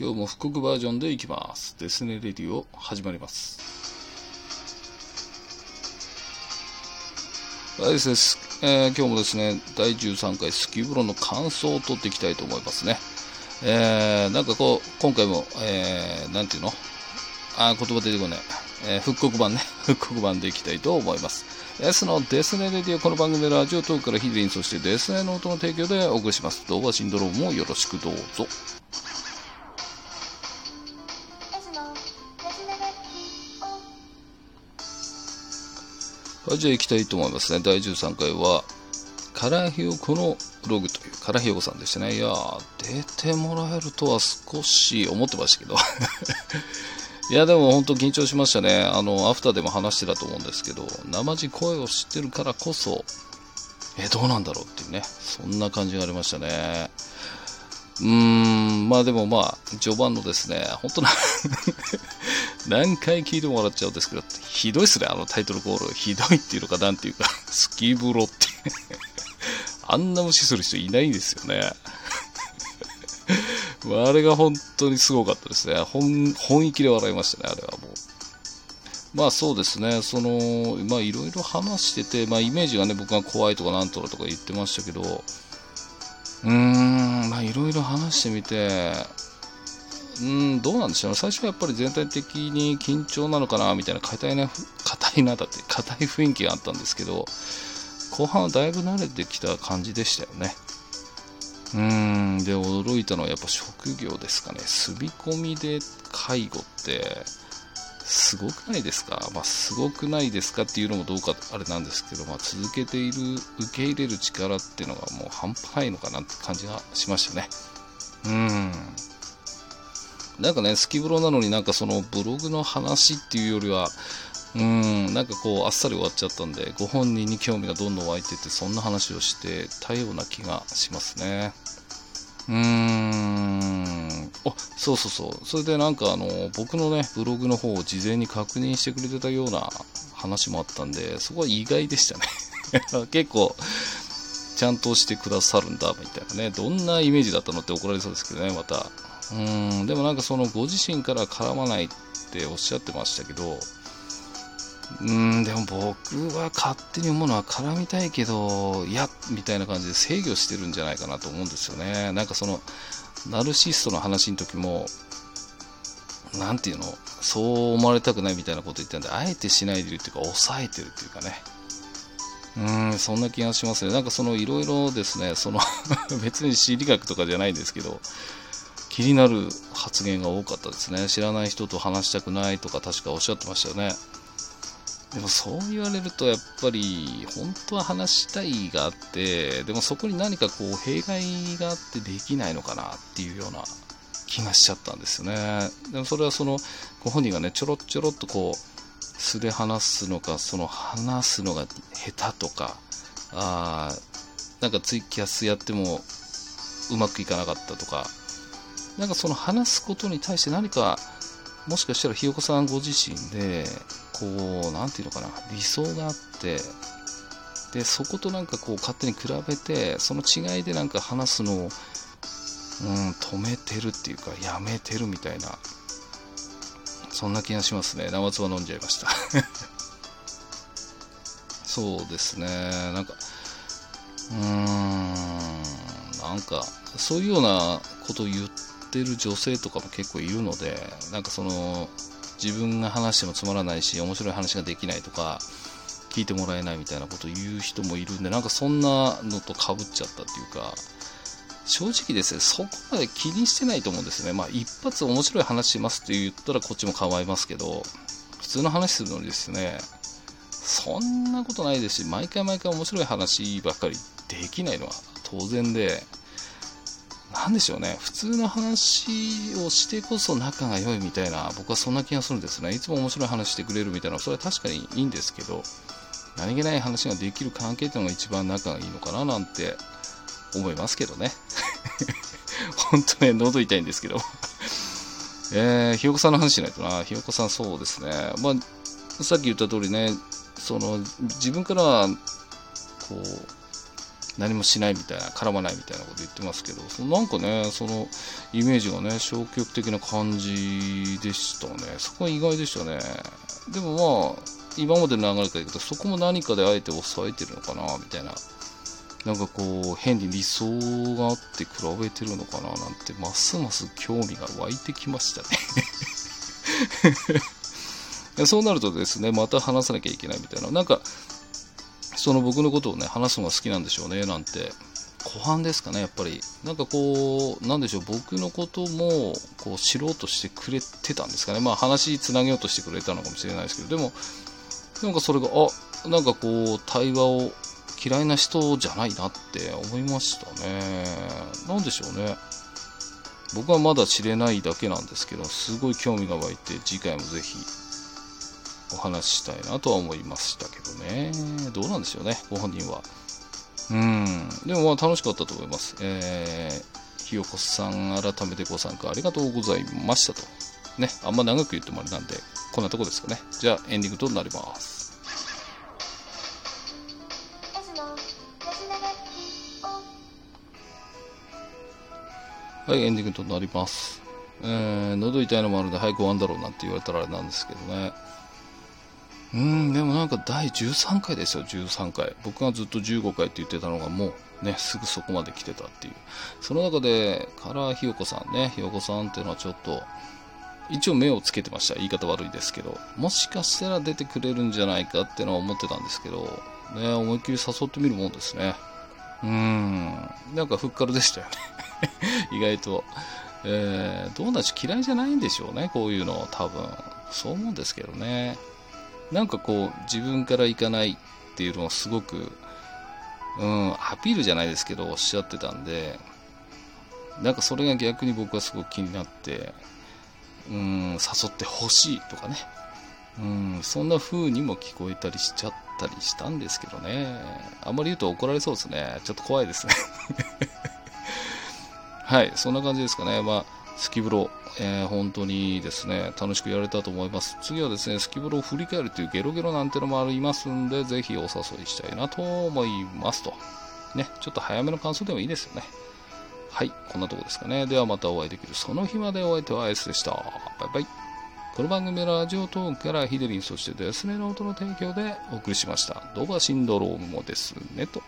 今日も復刻バージョンでいきます。デスネレディオ始まります。はいです、えー今日もですね、第13回好きブロの感想を取っていきたいと思いますね。えーなんかこう、今回も、えーなんていうの？あ、言葉出てこない。えー復刻版ね。復刻版でいきたいと思います。S のデスネレディオ、この番組でラジオトークからヒデリン、そしてデスネの音の提供でお送りします。動画シンドロームもよろしくどうぞ。はい、じゃあ行きたいと思いますね。第13回は、カラヒヨコのブログという、カラヒヨコさんでしたね。いや、出てもらえるとは少し思ってましたけど。いや、でも本当緊張しましたね。あの、アフターでも話してたと思うんですけど、生地声を知ってるからこそ、え、どうなんだろうっていうね、そんな感じがありましたね。うーん、まあでもまあ、序盤のですね、本当な、何回聞いても笑っちゃうんですけど、ひどいっすね、あのタイトルコール。ひどいっていうのか、なんていうか、スキーブロって。あんな無視する人いないんですよね。あれが本当にすごかったですね。本、本意気で笑いましたね、あれはもう。まあそうですね、その、まあいろいろ話してて、まあイメージがね、僕が怖いとかなんとかとか言ってましたけど、うーん、まあいろいろ話してみて、うん、どうなんでしょう。最初はやっぱり全体的に緊張なのかな、みたいな、硬いな、硬いな、だって、硬い雰囲気があったんですけど、後半はだいぶ慣れてきた感じでしたよね。うん、で、驚いたのはやっぱ職業ですかね。住み込みで介護って、すごくないですか？まあ、すごくないですかっていうのもどうかあれなんですけど、まあ、続けている、受け入れる力っていうのがもう半端ないのかなって感じがしましたね。うん。なんかね、スキブロなのになんかそのブログの話っていうよりは、うん、なんかこう、あっさり終わっちゃったんで、ご本人に興味がどんどん湧いてて、そんな話をしてたような気がしますね。うーん。あ、そうそうそう。それでなんかあの、僕のね、ブログの方を事前に確認してくれてたような話もあったんで、そこは意外でしたね。結構、ちゃんとしてくださるんだ、みたいなね。どんなイメージだったのって怒られそうですけどね、また。うん、でもなんかそのご自身から絡まないっておっしゃってましたけど、うん、でも僕は勝手に思うのは絡みたいけど、いや、みたいな感じで制御してるんじゃないかなと思うんですよね。なんかその、ナルシストの話の時も、なんていうの、そう思われたくないみたいなこと言ったんで、あえてしないでるっていうか、抑えてるっていうかね。うん、そんな気がしますね。なんかそのいろいろですね、その 別に心理学とかじゃないんですけど、気になる発言が多かったですね。知らない人と話したくないとか確かおっしゃってましたよね。でもそう言われるとやっぱり本当は話したいがあって、でもそこに何かこう弊害があってできないのかなっていうような気がしちゃったんですよね。でもそれはそのご本人がね、ちょろちょろっとこう素で話すのか、その話すのが下手とか、あーなんかツイキャスやってもうまくいかなかったとか、なんかその話すことに対して何か、もしかしたらひよこさんご自身で、こう、なんていうのかな、理想があって、で、そことなんかこう勝手に比べて、その違いでなんか話すのを、うん、止めてるっていうか、やめてるみたいな、そんな気がしますね。生唾飲んじゃいました。そうですね、なんか、うーん、なんか、そういうようなことを言っててる女性とかも結構いるので、なんかその、自分が話してもつまらないし、面白い話ができないとか、聞いてもらえないみたいなことを言う人もいるんで、なんかそんなのと被っちゃったっていうか、正直ですね、そこまで気にしてないと思うんですね。まあ、一発面白い話しますって言ったらこっちも構いますけど、普通の話するのにですね、そんなことないですし、毎回毎回面白い話ばっかりできないのは当然で、なんでしょうね、普通の話をしてこそ仲が良いみたいな、僕はそんな気がするんですね。いつも面白い話してくれるみたいな、それは確かにいいんですけど、何気ない話ができる関係っていうのが一番仲がいいのかななんて思いますけどね。本当ね、喉痛いんですけど。えー、ひよこさんの話しないとな。ひよこさんそうですね。まあ、さっき言った通りね、その、自分からは、こう、何もしないみたいな、絡まないみたいなこと言ってますけど、そのなんかね、そのイメージがね、消極的な感じでしたね。そこは意外でしたね。でもまあ、今までの流れからいくと、そこも何かであえて抑えてるのかな、みたいな。なんかこう、変に理想があって比べてるのかな、なんて、ますます興味が湧いてきましたね。そうなるとですね、また話さなきゃいけないみたいな、なんか、その僕のことをね、話すのが好きなんでしょうね、なんて。後半ですかね、やっぱり。なんかこう、なんでしょう、僕のことも、こう、知ろうとしてくれてたんですかね。まあ話つなげようとしてくれたのかもしれないですけど、でも、なんかそれが、あ、なんかこう、対話を嫌いな人じゃないなって思いましたね。なんでしょうね。僕はまだ知れないだけなんですけど、すごい興味が湧いて、次回もぜひお話ししたいなとは思いましたけどね。どうなんでしょうね、ご本人は。うん。でもまあ楽しかったと思います。えー、ひよこさん、改めてご参加ありがとうございましたと。ね、あんま長く言ってもあれなんで、こんなとこですかね。じゃあエンディングとなります。はい、エンディングとなります。えー、喉痛いのもあるんで早く終わんだろうなんて言われたらあれなんですけどね。うん、でもなんか第13回ですよ、13回。僕がずっと15回って言ってたのがもうね、すぐそこまで来てたっていう。その中で、カラーひよこさんね、ひよこさんっていうのはちょっと、一応目をつけてました。言い方悪いですけど。もしかしたら出てくれるんじゃないかってのは思ってたんですけど、ね、思いっきり誘ってみるもんですね。うん、なんかふっかるでしたよね。意外と。えー、どうなし嫌いじゃないんでしょうね、こういうの、多分。そう思うんですけどね。なんかこう、自分から行かないっていうのをすごく、うん、アピールじゃないですけど、おっしゃってたんで、なんかそれが逆に僕はすごく気になって、うん、誘ってほしいとかね。うん、そんな風にも聞こえたりしちゃったりしたんですけどね。あんまり言うと怒られそうですね。ちょっと怖いですね。はい、そんな感じですかね。まあ、スキブロ、えー本当にですね、楽しくやれたと思います。次はですね、スキブロを振り返るというゲロゲロなんてのもありますんで、ぜひお誘いしたいなと思いますと。ね、ちょっと早めの感想でもいいですよね。はい、こんなとこですかね。ではまたお会いできるその日までお相手はアイスでした。バイバイ。この番組はラジオトークからヒデリン、そしてデスネの音の提供でお送りしました。ドバシンドロームもですねと。